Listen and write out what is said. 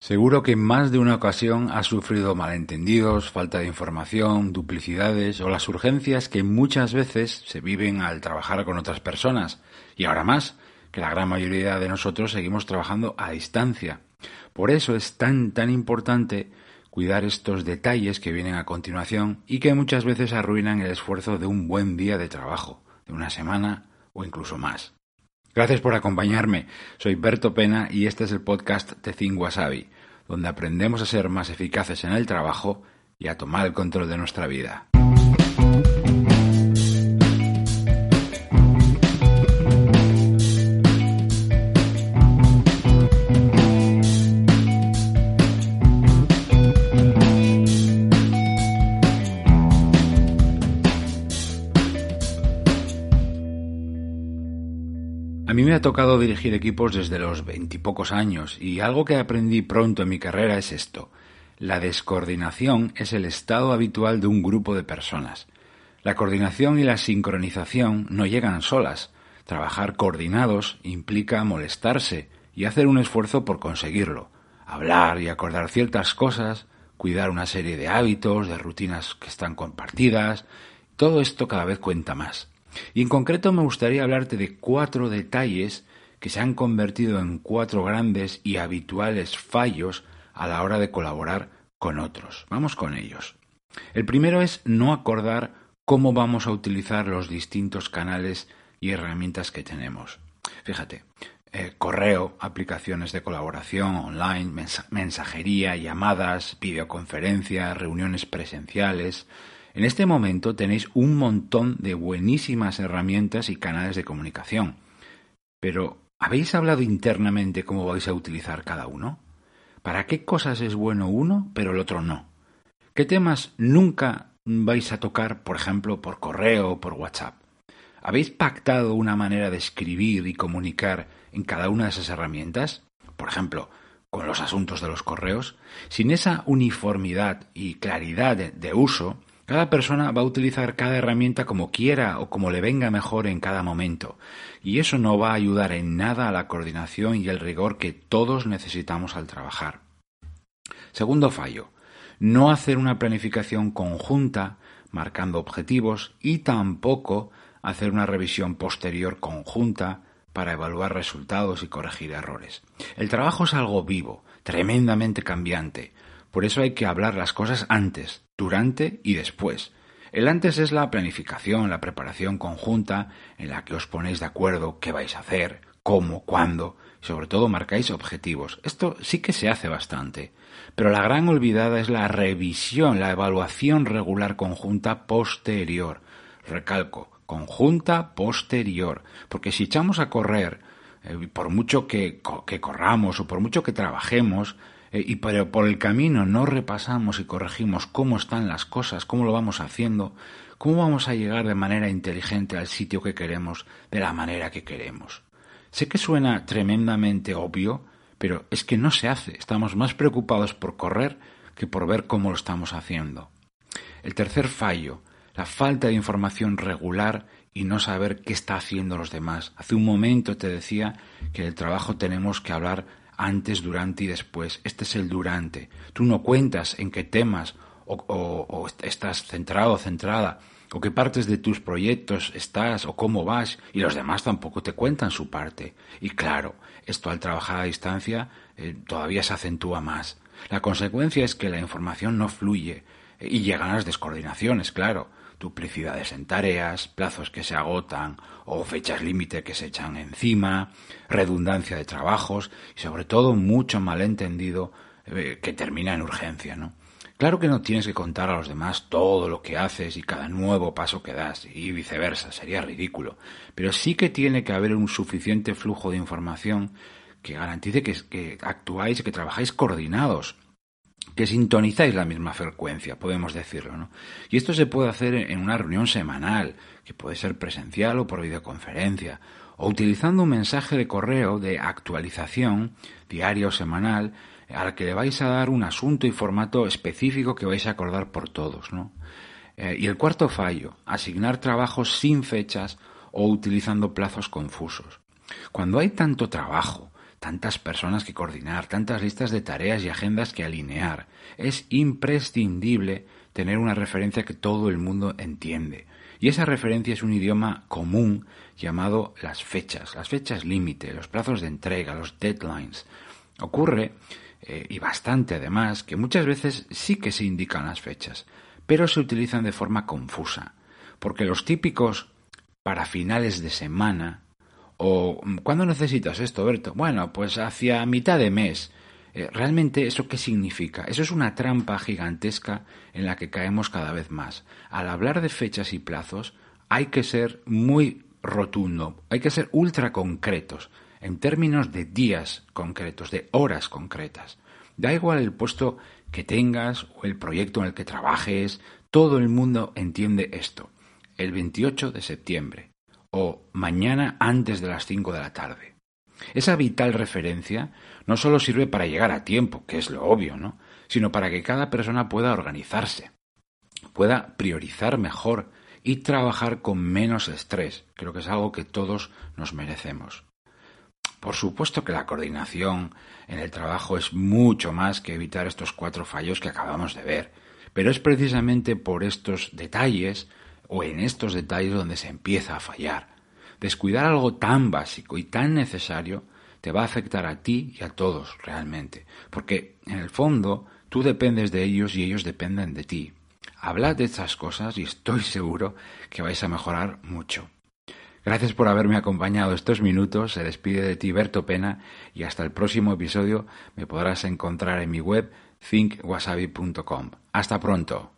Seguro que en más de una ocasión has sufrido malentendidos, falta de información, duplicidades o las urgencias que muchas veces se viven al trabajar con otras personas y ahora más, que la gran mayoría de nosotros seguimos trabajando a distancia. Por eso es tan tan importante cuidar estos detalles que vienen a continuación y que muchas veces arruinan el esfuerzo de un buen día de trabajo, de una semana o incluso más. Gracias por acompañarme. Soy Berto Pena y este es el podcast Think Wasabi, donde aprendemos a ser más eficaces en el trabajo y a tomar el control de nuestra vida. A mí me ha tocado dirigir equipos desde los veintipocos años y algo que aprendí pronto en mi carrera es esto. La descoordinación es el estado habitual de un grupo de personas. La coordinación y la sincronización no llegan solas. Trabajar coordinados implica molestarse y hacer un esfuerzo por conseguirlo. Hablar y acordar ciertas cosas, cuidar una serie de hábitos, de rutinas que están compartidas, todo esto cada vez cuenta más. Y en concreto me gustaría hablarte de cuatro detalles que se han convertido en cuatro grandes y habituales fallos a la hora de colaborar con otros. Vamos con ellos. El primero es no acordar cómo vamos a utilizar los distintos canales y herramientas que tenemos. Fíjate, eh, correo, aplicaciones de colaboración online, mensajería, llamadas, videoconferencias, reuniones presenciales, en este momento tenéis un montón de buenísimas herramientas y canales de comunicación. Pero, ¿habéis hablado internamente cómo vais a utilizar cada uno? ¿Para qué cosas es bueno uno, pero el otro no? ¿Qué temas nunca vais a tocar, por ejemplo, por correo o por WhatsApp? ¿Habéis pactado una manera de escribir y comunicar en cada una de esas herramientas? Por ejemplo, con los asuntos de los correos. Sin esa uniformidad y claridad de, uso, cada persona va a utilizar cada herramienta como quiera o como le venga mejor en cada momento, y eso no va a ayudar en nada a la coordinación y el rigor que todos necesitamos al trabajar. Segundo fallo, no hacer una planificación conjunta marcando objetivos y tampoco hacer una revisión posterior conjunta para evaluar resultados y corregir errores. El trabajo es algo vivo, tremendamente cambiante, por eso hay que hablar las cosas antes, durante y después. El antes es la planificación, la preparación conjunta en la que os ponéis de acuerdo qué vais a hacer, cómo, cuándo, sobre todo marcáis objetivos. Esto sí que se hace bastante. Pero la gran olvidada es la revisión, la evaluación regular conjunta posterior. Recalco, conjunta posterior. Porque si echamos a correr, eh, por mucho que corramos o por mucho que trabajemos, eh, y pero por el camino no repasamos y corregimos cómo están las cosas, cómo lo vamos haciendo, cómo vamos a llegar de manera inteligente al sitio que queremos, de la manera que queremos. Sé que suena tremendamente obvio, pero es que no se hace. Estamos más preocupados por correr que por ver cómo lo estamos haciendo. El tercer fallo, la falta de información regular y no saber qué está haciendo los demás. Hace un momento te decía que el trabajo tenemos que hablar antes, durante y después. Este es el durante. Tú no cuentas en qué temas o, estás centrado o centrada o qué partes de tus proyectos estás o cómo vas y los demás tampoco te cuentan su parte. Y claro, esto al trabajar a distancia eh, todavía se acentúa más. La consecuencia es que la información no fluye y llegan las descoordinaciones, claro duplicidades en tareas, plazos que se agotan o fechas límite que se echan encima, redundancia de trabajos y sobre todo mucho malentendido eh, que termina en urgencia, ¿no? Claro que no tienes que contar a los demás todo lo que haces y cada nuevo paso que das y viceversa, sería ridículo, pero sí que tiene que haber un suficiente flujo de información que garantice que, actuáis y que trabajáis coordinados que sintonizáis la misma frecuencia, podemos decirlo, ¿no? Y esto se puede hacer en una reunión semanal, que puede ser presencial o por videoconferencia, o utilizando un mensaje de correo de actualización diario o semanal al que le vais a dar un asunto y formato específico que vais a acordar por todos, ¿no? Eh, y el cuarto fallo, asignar trabajos sin fechas o utilizando plazos confusos. Cuando hay tanto trabajo, tantas personas que coordinar, tantas listas de tareas y agendas que alinear. Es imprescindible tener una referencia que todo el mundo entiende. Y esa referencia es un idioma común llamado las fechas, las fechas límite, los plazos de entrega, los deadlines. Ocurre, eh, y bastante además, que muchas veces sí que se indican las fechas, pero se utilizan de forma confusa, porque los típicos para finales de semana o ¿cuándo necesitas esto, Berto? Bueno, pues hacia mitad de mes. Eh, ¿Realmente eso qué significa? Eso es una trampa gigantesca en la que caemos cada vez más. Al hablar de fechas y plazos hay que ser muy rotundo, hay que ser ultra concretos, en términos de días concretos, de horas concretas. Da igual el puesto que tengas o el proyecto en el que trabajes, todo el mundo entiende esto. El 28 de septiembre o mañana antes de las 5 de la tarde. Esa vital referencia no solo sirve para llegar a tiempo, que es lo obvio, ¿no? sino para que cada persona pueda organizarse, pueda priorizar mejor y trabajar con menos estrés. Creo que es algo que todos nos merecemos. Por supuesto que la coordinación en el trabajo es mucho más que evitar estos cuatro fallos que acabamos de ver, pero es precisamente por estos detalles o en estos detalles donde se empieza a fallar. Descuidar algo tan básico y tan necesario te va a afectar a ti y a todos realmente, porque en el fondo tú dependes de ellos y ellos dependen de ti. Hablad de estas cosas y estoy seguro que vais a mejorar mucho. Gracias por haberme acompañado estos minutos. Se despide de ti Berto Pena y hasta el próximo episodio me podrás encontrar en mi web thinkwasabi.com. Hasta pronto.